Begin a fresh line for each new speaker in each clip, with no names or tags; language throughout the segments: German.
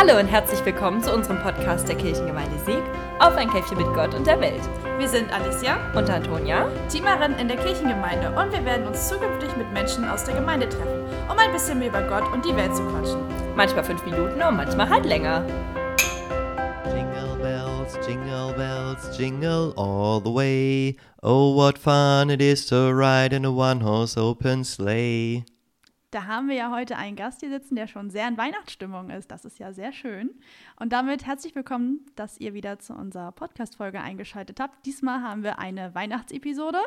Hallo und herzlich willkommen zu unserem Podcast der Kirchengemeinde Sieg auf ein Käffchen mit Gott und der Welt.
Wir sind Alicia
und Antonia,
Teamerin in der Kirchengemeinde und wir werden uns zukünftig mit Menschen aus der Gemeinde treffen, um ein bisschen mehr über Gott und die Welt zu quatschen.
Manchmal fünf Minuten und manchmal halt länger.
Jingle bells, jingle bells, jingle all the way. Oh, what fun it is to ride in a one-horse open sleigh.
Da haben wir ja heute einen Gast hier sitzen, der schon sehr in Weihnachtsstimmung ist. Das ist ja sehr schön. Und damit herzlich willkommen, dass ihr wieder zu unserer Podcast-Folge eingeschaltet habt. Diesmal haben wir eine Weihnachtsepisode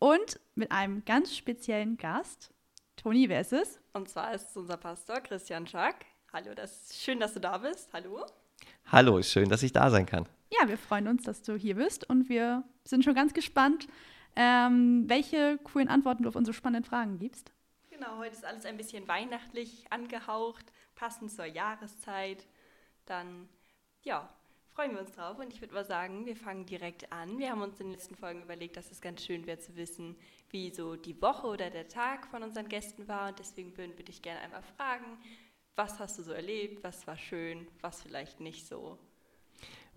und mit einem ganz speziellen Gast. Toni, wer ist es?
Und zwar ist es unser Pastor Christian Schack. Hallo, das ist schön, dass du da bist. Hallo.
Hallo, schön, dass ich da sein kann.
Ja, wir freuen uns, dass du hier bist und wir sind schon ganz gespannt, ähm, welche coolen Antworten du auf unsere spannenden Fragen gibst.
Genau, heute ist alles ein bisschen weihnachtlich angehaucht, passend zur Jahreszeit. Dann, ja, freuen wir uns drauf. Und ich würde mal sagen, wir fangen direkt an. Wir haben uns in den letzten Folgen überlegt, dass es ganz schön wäre zu wissen, wie so die Woche oder der Tag von unseren Gästen war. Und deswegen würden wir dich gerne einmal fragen, was hast du so erlebt, was war schön, was vielleicht nicht so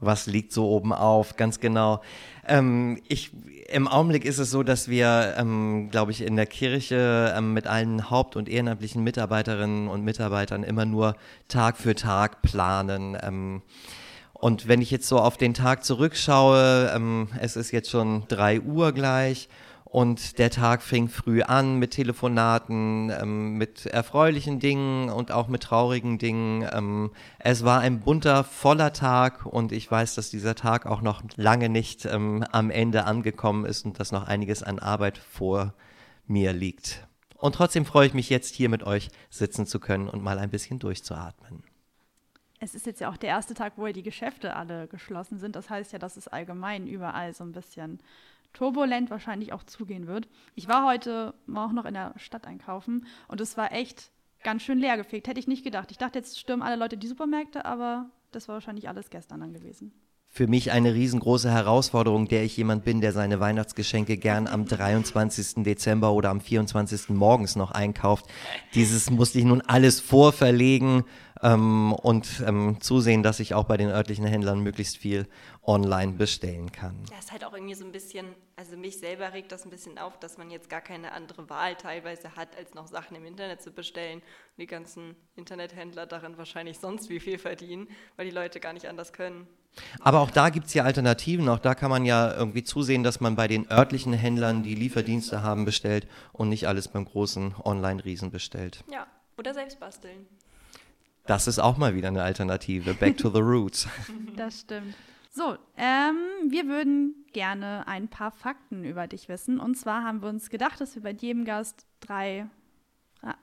was liegt so oben auf, ganz genau. Ähm, ich, Im Augenblick ist es so, dass wir, ähm, glaube ich, in der Kirche ähm, mit allen haupt- und ehrenamtlichen Mitarbeiterinnen und Mitarbeitern immer nur Tag für Tag planen. Ähm, und wenn ich jetzt so auf den Tag zurückschaue, ähm, es ist jetzt schon drei Uhr gleich und der Tag fing früh an mit Telefonaten, ähm, mit erfreulichen Dingen und auch mit traurigen Dingen. Ähm, es war ein bunter, voller Tag und ich weiß, dass dieser Tag auch noch lange nicht ähm, am Ende angekommen ist und dass noch einiges an Arbeit vor mir liegt. Und trotzdem freue ich mich jetzt hier mit euch sitzen zu können und mal ein bisschen durchzuatmen.
Es ist jetzt ja auch der erste Tag, wo die Geschäfte alle geschlossen sind. Das heißt ja, dass es allgemein überall so ein bisschen turbulent wahrscheinlich auch zugehen wird. Ich war heute auch noch in der Stadt einkaufen und es war echt ganz schön leer gefegt. Hätte ich nicht gedacht. Ich dachte, jetzt stürmen alle Leute die Supermärkte, aber das war wahrscheinlich alles gestern dann gewesen
für mich eine riesengroße Herausforderung, der ich jemand bin, der seine Weihnachtsgeschenke gern am 23. Dezember oder am 24. morgens noch einkauft. Dieses musste ich nun alles vorverlegen ähm, und ähm, zusehen, dass ich auch bei den örtlichen Händlern möglichst viel online bestellen kann.
Ja, ist halt auch irgendwie so ein bisschen, also mich selber regt das ein bisschen auf, dass man jetzt gar keine andere Wahl teilweise hat, als noch Sachen im Internet zu bestellen. Und die ganzen Internethändler darin wahrscheinlich sonst wie viel verdienen, weil die Leute gar nicht anders können.
Aber auch da gibt es ja Alternativen. Auch da kann man ja irgendwie zusehen, dass man bei den örtlichen Händlern, die Lieferdienste haben, bestellt und nicht alles beim großen Online-Riesen bestellt.
Ja, oder selbst basteln.
Das ist auch mal wieder eine Alternative. Back to the roots.
Das stimmt. So, ähm, wir würden gerne ein paar Fakten über dich wissen. Und zwar haben wir uns gedacht, dass wir bei jedem Gast drei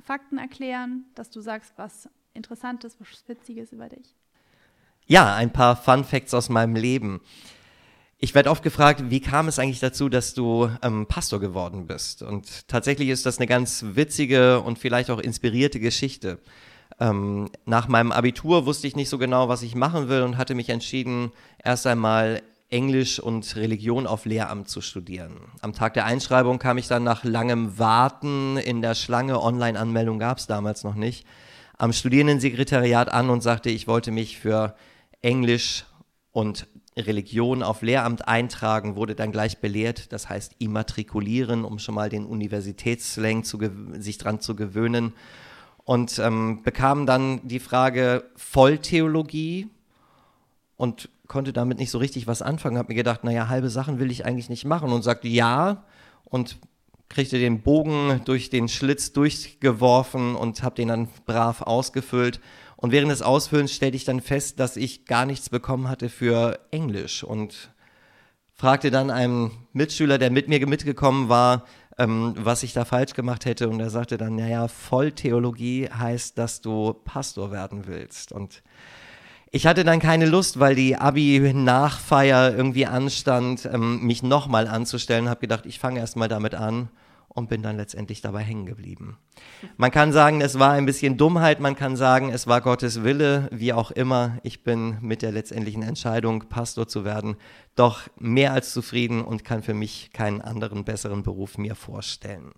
Fakten erklären, dass du sagst, was Interessantes, was Witziges über dich.
Ja, ein paar Fun Facts aus meinem Leben. Ich werde oft gefragt, wie kam es eigentlich dazu, dass du ähm, Pastor geworden bist? Und tatsächlich ist das eine ganz witzige und vielleicht auch inspirierte Geschichte. Ähm, nach meinem Abitur wusste ich nicht so genau, was ich machen will und hatte mich entschieden, erst einmal Englisch und Religion auf Lehramt zu studieren. Am Tag der Einschreibung kam ich dann nach langem Warten in der Schlange, Online-Anmeldung gab es damals noch nicht, am Studierendensekretariat an und sagte, ich wollte mich für Englisch und Religion auf Lehramt eintragen, wurde dann gleich belehrt, das heißt immatrikulieren, um schon mal den Universitätsslang zu, sich dran zu gewöhnen und ähm, bekam dann die Frage Volltheologie und konnte damit nicht so richtig was anfangen. Habe mir gedacht, naja, halbe Sachen will ich eigentlich nicht machen und sagte ja und kriegte den Bogen durch den Schlitz durchgeworfen und habe den dann brav ausgefüllt. Und während des Ausfüllens stellte ich dann fest, dass ich gar nichts bekommen hatte für Englisch und fragte dann einen Mitschüler, der mit mir mitgekommen war, ähm, was ich da falsch gemacht hätte. Und er sagte dann, naja, Volltheologie heißt, dass du Pastor werden willst. Und ich hatte dann keine Lust, weil die Abi-Nachfeier irgendwie anstand, ähm, mich nochmal anzustellen. Habe gedacht, ich fange erst mal damit an und bin dann letztendlich dabei hängen geblieben. Man kann sagen, es war ein bisschen Dummheit, man kann sagen, es war Gottes Wille, wie auch immer. Ich bin mit der letztendlichen Entscheidung, Pastor zu werden, doch mehr als zufrieden und kann für mich keinen anderen besseren Beruf mir vorstellen.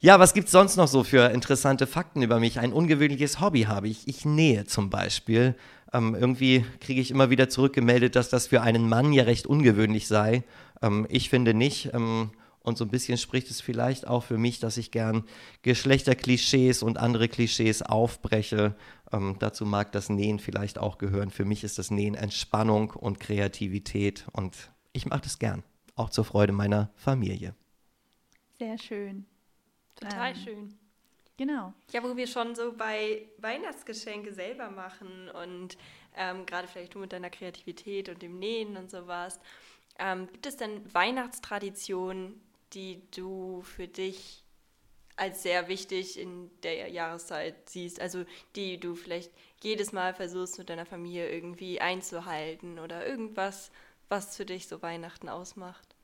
Ja, was gibt es sonst noch so für interessante Fakten über mich? Ein ungewöhnliches Hobby habe ich. Ich nähe zum Beispiel. Ähm, irgendwie kriege ich immer wieder zurückgemeldet, dass das für einen Mann ja recht ungewöhnlich sei. Ähm, ich finde nicht. Ähm, und so ein bisschen spricht es vielleicht auch für mich, dass ich gern Geschlechterklischees und andere Klischees aufbreche. Ähm, dazu mag das Nähen vielleicht auch gehören. Für mich ist das Nähen Entspannung und Kreativität und ich mache das gern, auch zur Freude meiner Familie.
Sehr schön.
Total ähm, schön.
Genau.
Ja, wo wir schon so bei Weihnachtsgeschenke selber machen und ähm, gerade vielleicht du mit deiner Kreativität und dem Nähen und sowas. Ähm, gibt es denn Weihnachtstraditionen, die du für dich als sehr wichtig in der Jahreszeit siehst? Also die du vielleicht jedes Mal versuchst mit deiner Familie irgendwie einzuhalten oder irgendwas, was für dich so Weihnachten ausmacht?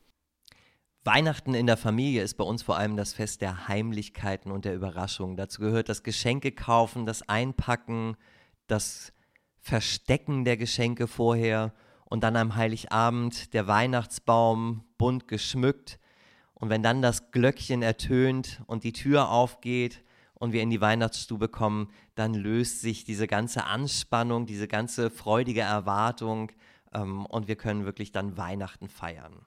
Weihnachten in der Familie ist bei uns vor allem das Fest der Heimlichkeiten und der Überraschungen. Dazu gehört das Geschenke kaufen, das Einpacken, das Verstecken der Geschenke vorher und dann am Heiligabend der Weihnachtsbaum bunt geschmückt. Und wenn dann das Glöckchen ertönt und die Tür aufgeht und wir in die Weihnachtsstube kommen, dann löst sich diese ganze Anspannung, diese ganze freudige Erwartung ähm, und wir können wirklich dann Weihnachten feiern.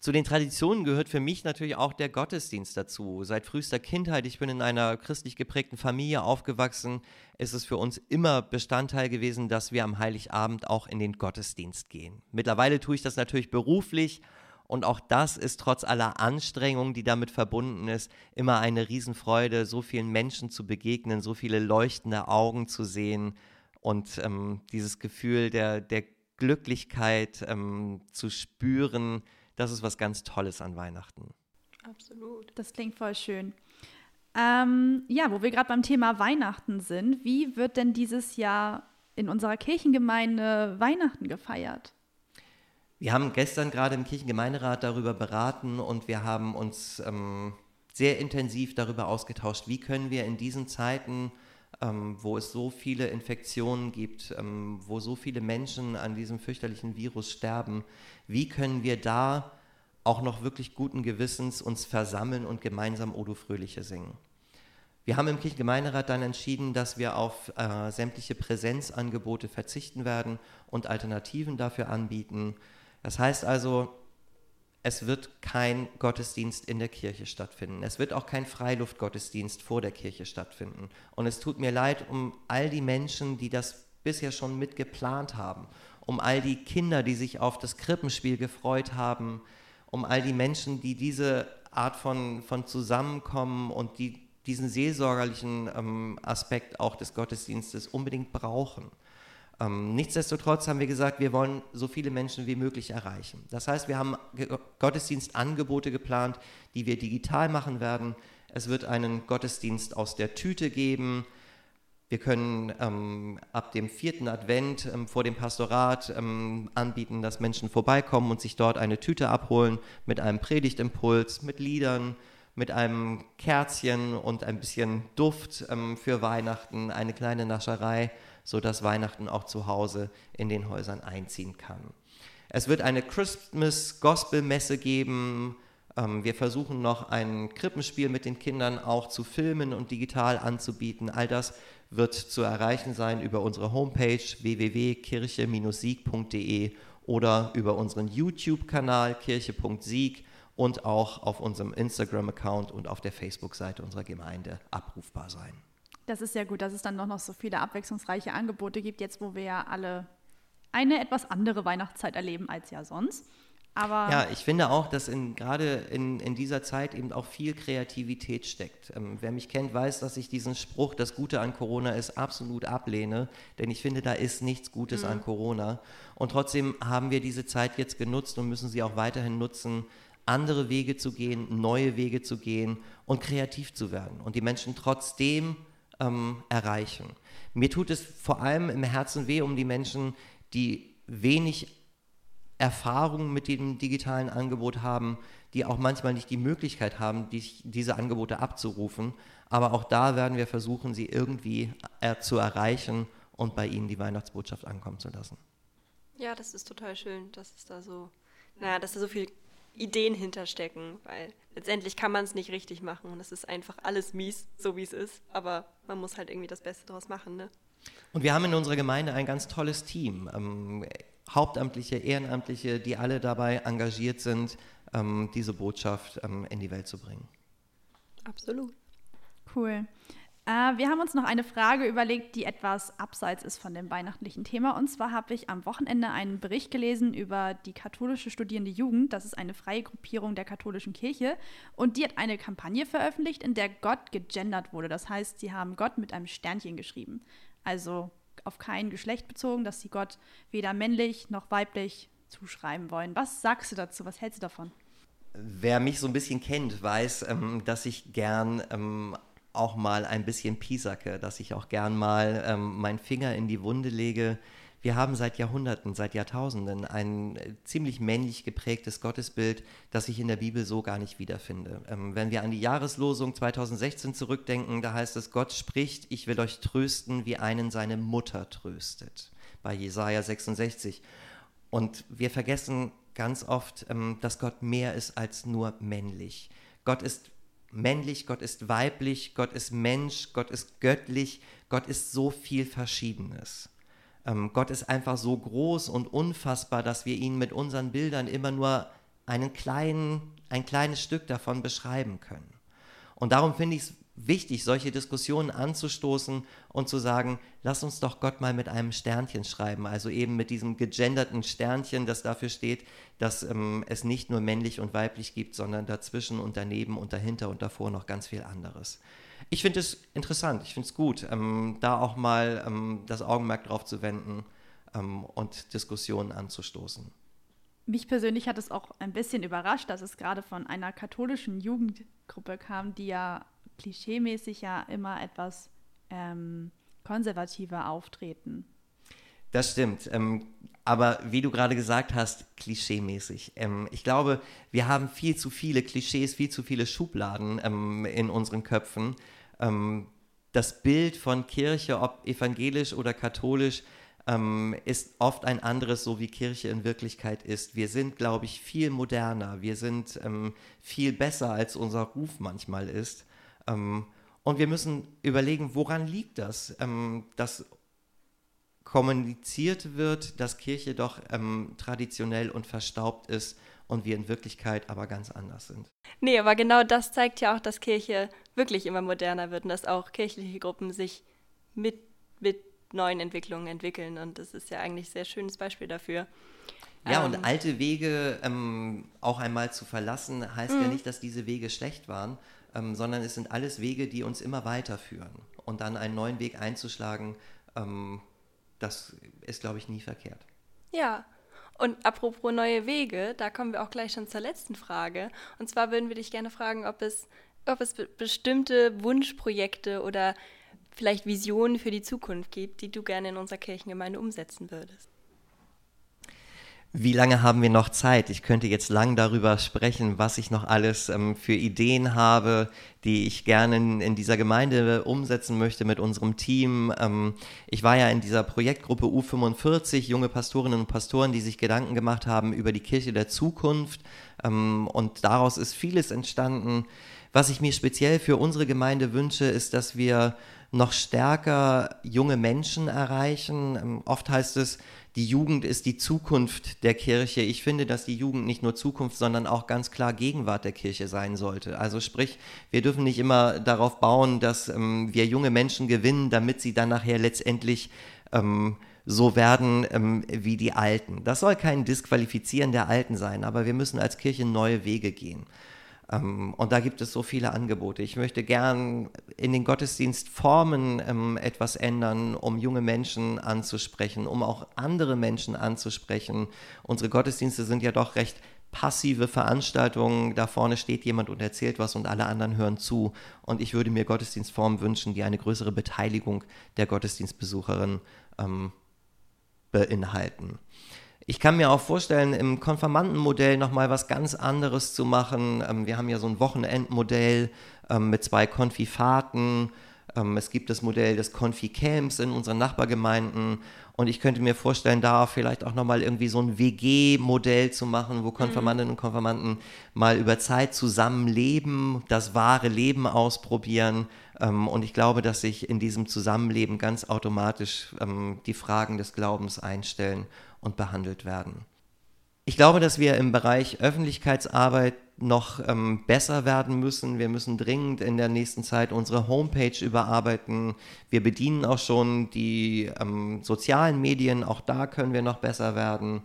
Zu den Traditionen gehört für mich natürlich auch der Gottesdienst dazu. Seit frühester Kindheit, ich bin in einer christlich geprägten Familie aufgewachsen, ist es für uns immer Bestandteil gewesen, dass wir am Heiligabend auch in den Gottesdienst gehen. Mittlerweile tue ich das natürlich beruflich und auch das ist trotz aller Anstrengung, die damit verbunden ist, immer eine Riesenfreude, so vielen Menschen zu begegnen, so viele leuchtende Augen zu sehen und ähm, dieses Gefühl der, der Glücklichkeit ähm, zu spüren, das ist was ganz Tolles an Weihnachten.
Absolut.
Das klingt voll schön. Ähm, ja, wo wir gerade beim Thema Weihnachten sind, wie wird denn dieses Jahr in unserer Kirchengemeinde Weihnachten gefeiert?
Wir haben gestern gerade im Kirchengemeinderat darüber beraten und wir haben uns ähm, sehr intensiv darüber ausgetauscht, wie können wir in diesen Zeiten, ähm, wo es so viele Infektionen gibt, ähm, wo so viele Menschen an diesem fürchterlichen Virus sterben, wie können wir da auch noch wirklich guten Gewissens uns versammeln und gemeinsam Odo Fröhliche singen. Wir haben im Kirchengemeinderat dann entschieden, dass wir auf äh, sämtliche Präsenzangebote verzichten werden und Alternativen dafür anbieten. Das heißt also, es wird kein Gottesdienst in der Kirche stattfinden. Es wird auch kein Freiluftgottesdienst vor der Kirche stattfinden. Und es tut mir leid um all die Menschen, die das bisher schon mitgeplant haben um all die Kinder, die sich auf das Krippenspiel gefreut haben, um all die Menschen, die diese Art von, von Zusammenkommen und die diesen seelsorgerlichen ähm, Aspekt auch des Gottesdienstes unbedingt brauchen. Ähm, nichtsdestotrotz haben wir gesagt, wir wollen so viele Menschen wie möglich erreichen. Das heißt, wir haben Gottesdienstangebote geplant, die wir digital machen werden. Es wird einen Gottesdienst aus der Tüte geben, wir können ähm, ab dem vierten Advent ähm, vor dem Pastorat ähm, anbieten, dass Menschen vorbeikommen und sich dort eine Tüte abholen mit einem Predigtimpuls, mit Liedern, mit einem Kerzchen und ein bisschen Duft ähm, für Weihnachten, eine kleine Nascherei, sodass Weihnachten auch zu Hause in den Häusern einziehen kann. Es wird eine Christmas Gospel Messe geben. Ähm, wir versuchen noch ein Krippenspiel mit den Kindern auch zu filmen und digital anzubieten. All das wird zu erreichen sein über unsere Homepage www.kirche-sieg.de oder über unseren YouTube-Kanal kirche.sieg und auch auf unserem Instagram-Account und auf der Facebook-Seite unserer Gemeinde abrufbar sein.
Das ist sehr gut, dass es dann noch so viele abwechslungsreiche Angebote gibt, jetzt wo wir ja alle eine etwas andere Weihnachtszeit erleben als ja sonst. Aber
ja, ich finde auch, dass in, gerade in, in dieser Zeit eben auch viel Kreativität steckt. Ähm, wer mich kennt, weiß, dass ich diesen Spruch, das Gute an Corona ist, absolut ablehne, denn ich finde, da ist nichts Gutes mhm. an Corona. Und trotzdem haben wir diese Zeit jetzt genutzt und müssen sie auch weiterhin nutzen, andere Wege zu gehen, neue Wege zu gehen und kreativ zu werden und die Menschen trotzdem ähm, erreichen. Mir tut es vor allem im Herzen weh um die Menschen, die wenig Erfahrungen mit dem digitalen Angebot haben, die auch manchmal nicht die Möglichkeit haben, die, diese Angebote abzurufen. Aber auch da werden wir versuchen, sie irgendwie äh, zu erreichen und bei ihnen die Weihnachtsbotschaft ankommen zu lassen.
Ja, das ist total schön, dass es da so, naja, dass da so viel Ideen hinterstecken, weil letztendlich kann man es nicht richtig machen und es ist einfach alles mies, so wie es ist, aber man muss halt irgendwie das Beste daraus machen, ne?
Und wir haben in unserer Gemeinde ein ganz tolles Team. Ähm, Hauptamtliche, Ehrenamtliche, die alle dabei engagiert sind, ähm, diese Botschaft ähm, in die Welt zu bringen.
Absolut.
Cool. Äh, wir haben uns noch eine Frage überlegt, die etwas abseits ist von dem weihnachtlichen Thema. Und zwar habe ich am Wochenende einen Bericht gelesen über die katholische Studierende Jugend. Das ist eine freie Gruppierung der katholischen Kirche. Und die hat eine Kampagne veröffentlicht, in der Gott gegendert wurde. Das heißt, sie haben Gott mit einem Sternchen geschrieben. Also auf kein Geschlecht bezogen, dass sie Gott weder männlich noch weiblich zuschreiben wollen. Was sagst du dazu? Was hältst du davon?
Wer mich so ein bisschen kennt, weiß, ähm, dass ich gern ähm, auch mal ein bisschen piesacke, dass ich auch gern mal ähm, meinen Finger in die Wunde lege. Wir haben seit Jahrhunderten, seit Jahrtausenden ein äh, ziemlich männlich geprägtes Gottesbild, das ich in der Bibel so gar nicht wiederfinde. Ähm, wenn wir an die Jahreslosung 2016 zurückdenken, da heißt es, Gott spricht, ich will euch trösten, wie einen seine Mutter tröstet. Bei Jesaja 66. Und wir vergessen ganz oft, ähm, dass Gott mehr ist als nur männlich. Gott ist männlich, Gott ist weiblich, Gott ist Mensch, Gott ist göttlich, Gott ist so viel Verschiedenes. Ähm, Gott ist einfach so groß und unfassbar, dass wir ihn mit unseren Bildern immer nur einen kleinen, ein kleines Stück davon beschreiben können. Und darum finde ich es wichtig, solche Diskussionen anzustoßen und zu sagen, lass uns doch Gott mal mit einem Sternchen schreiben, also eben mit diesem gegenderten Sternchen, das dafür steht, dass ähm, es nicht nur männlich und weiblich gibt, sondern dazwischen und daneben und dahinter und davor noch ganz viel anderes. Ich finde es interessant, ich finde es gut, ähm, da auch mal ähm, das Augenmerk drauf zu wenden ähm, und Diskussionen anzustoßen.
Mich persönlich hat es auch ein bisschen überrascht, dass es gerade von einer katholischen Jugendgruppe kam, die ja klischeemäßig ja immer etwas ähm, konservativer auftreten.
Das stimmt. Ähm, aber wie du gerade gesagt hast, klischeemäßig. Ähm, ich glaube, wir haben viel zu viele Klischees, viel zu viele Schubladen ähm, in unseren Köpfen. Ähm, das Bild von Kirche, ob evangelisch oder katholisch, ähm, ist oft ein anderes, so wie Kirche in Wirklichkeit ist. Wir sind, glaube ich, viel moderner. Wir sind ähm, viel besser, als unser Ruf manchmal ist. Ähm, und wir müssen überlegen, woran liegt das, ähm, dass kommuniziert wird, dass Kirche doch ähm, traditionell und verstaubt ist und wir in Wirklichkeit aber ganz anders sind.
Nee, aber genau das zeigt ja auch, dass Kirche wirklich immer moderner wird und dass auch kirchliche Gruppen sich mit, mit neuen Entwicklungen entwickeln. Und das ist ja eigentlich ein sehr schönes Beispiel dafür.
Ja, ähm, und alte Wege ähm, auch einmal zu verlassen, heißt ja mhm. nicht, dass diese Wege schlecht waren, ähm, sondern es sind alles Wege, die uns immer weiterführen. Und dann einen neuen Weg einzuschlagen, ähm, das ist, glaube ich, nie verkehrt.
Ja, und apropos neue Wege, da kommen wir auch gleich schon zur letzten Frage. Und zwar würden wir dich gerne fragen, ob es, ob es bestimmte Wunschprojekte oder vielleicht Visionen für die Zukunft gibt, die du gerne in unserer Kirchengemeinde umsetzen würdest.
Wie lange haben wir noch Zeit? Ich könnte jetzt lang darüber sprechen, was ich noch alles ähm, für Ideen habe, die ich gerne in, in, dieser Gemeinde umsetzen möchte mit unserem Team. Ähm, ich war ja in dieser Projektgruppe U45, junge Pastorinnen und Pastoren, die sich Gedanken gemacht haben über die Kirche der Zukunft. Ähm, und daraus ist vieles entstanden. Was ich mir speziell für unsere Gemeinde wünsche, ist, dass wir noch stärker junge Menschen erreichen. Ähm, oft heißt es, die Jugend ist die Zukunft der Kirche. Ich finde, dass die Jugend nicht nur Zukunft, sondern auch ganz klar Gegenwart der Kirche sein sollte. Also sprich, wir dürfen nicht immer darauf bauen, dass ähm, wir junge Menschen gewinnen, damit sie dann nachher letztendlich ähm, so werden ähm, wie die Alten. Das soll kein Disqualifizieren der Alten sein, aber wir müssen als Kirche neue Wege gehen. Ähm, und da gibt es so viele Angebote. Ich möchte gern in den Gottesdienstformen ähm, etwas ändern, um junge Menschen anzusprechen, um auch andere Menschen anzusprechen. Unsere Gottesdienste sind ja doch recht passive Veranstaltungen. Da vorne steht jemand und erzählt was und alle anderen hören zu. Und ich würde mir Gottesdienstformen wünschen, die eine größere Beteiligung der Gottesdienstbesucherin ähm, beinhalten. Ich kann mir auch vorstellen, im Konfirmandenmodell nochmal was ganz anderes zu machen. Ähm, wir haben ja so ein Wochenendmodell ähm, mit zwei Konfifaten, Ähm, es gibt das Modell des Konfi-Camps in unseren Nachbargemeinden. Und ich könnte mir vorstellen, da vielleicht auch nochmal irgendwie so ein WG-Modell zu machen, wo Konfirmandinnen und Konfirmanden mal über Zeit zusammenleben, das wahre Leben ausprobieren. Ähm, und ich glaube, dass sich in diesem Zusammenleben ganz automatisch ähm, die Fragen des Glaubens einstellen und behandelt werden. Ich glaube, dass wir im Bereich Öffentlichkeitsarbeit noch ähm, besser werden müssen. Wir müssen dringend in der nächsten Zeit unsere Homepage überarbeiten. Wir bedienen auch schon die ähm, sozialen Medien, auch da können wir noch besser werden.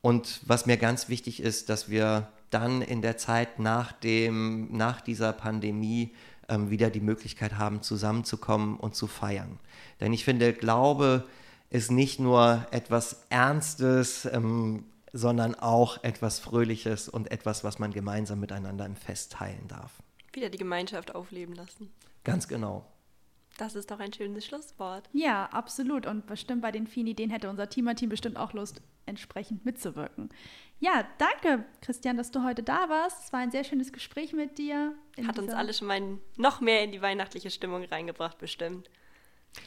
Und was mir ganz wichtig ist, dass wir dann in der Zeit nach, dem, nach dieser Pandemie ähm, wieder die Möglichkeit haben, zusammenzukommen und zu feiern. Denn ich finde, Glaube ist nicht nur etwas Ernstes, ähm, sondern auch etwas Fröhliches und etwas, was man gemeinsam miteinander im Fest teilen darf.
Wieder die Gemeinschaft aufleben lassen.
Ganz genau.
Das ist doch ein schönes Schlusswort.
Ja, absolut. Und bestimmt bei den vielen Ideen hätte unser Teamer-Team bestimmt auch Lust, entsprechend mitzuwirken. Ja, danke, Christian, dass du heute da warst. Es war ein sehr schönes Gespräch mit dir.
Hat uns alle schon mal noch mehr in die weihnachtliche Stimmung reingebracht, bestimmt.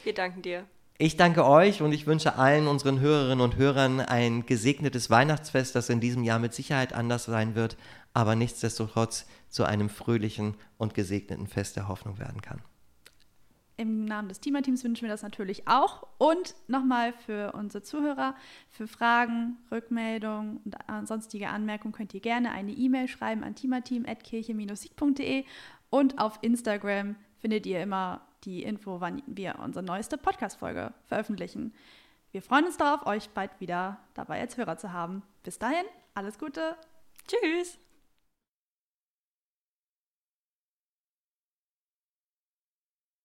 Wir danken dir.
Ich danke euch und ich wünsche allen unseren Hörerinnen und Hörern ein gesegnetes Weihnachtsfest, das in diesem Jahr mit Sicherheit anders sein wird, aber nichtsdestotrotz zu einem fröhlichen und gesegneten Fest der Hoffnung werden kann.
Im Namen des Teamer-Teams wünschen wir das natürlich auch. Und nochmal für unsere Zuhörer, für Fragen, Rückmeldungen und sonstige Anmerkungen könnt ihr gerne eine E-Mail schreiben an teamerteam.kirche-sieg.de und auf Instagram findet ihr immer die Info, wann wir unsere neueste Podcast-Folge veröffentlichen. Wir freuen uns darauf, euch bald wieder dabei als Hörer zu haben. Bis dahin, alles Gute.
Tschüss.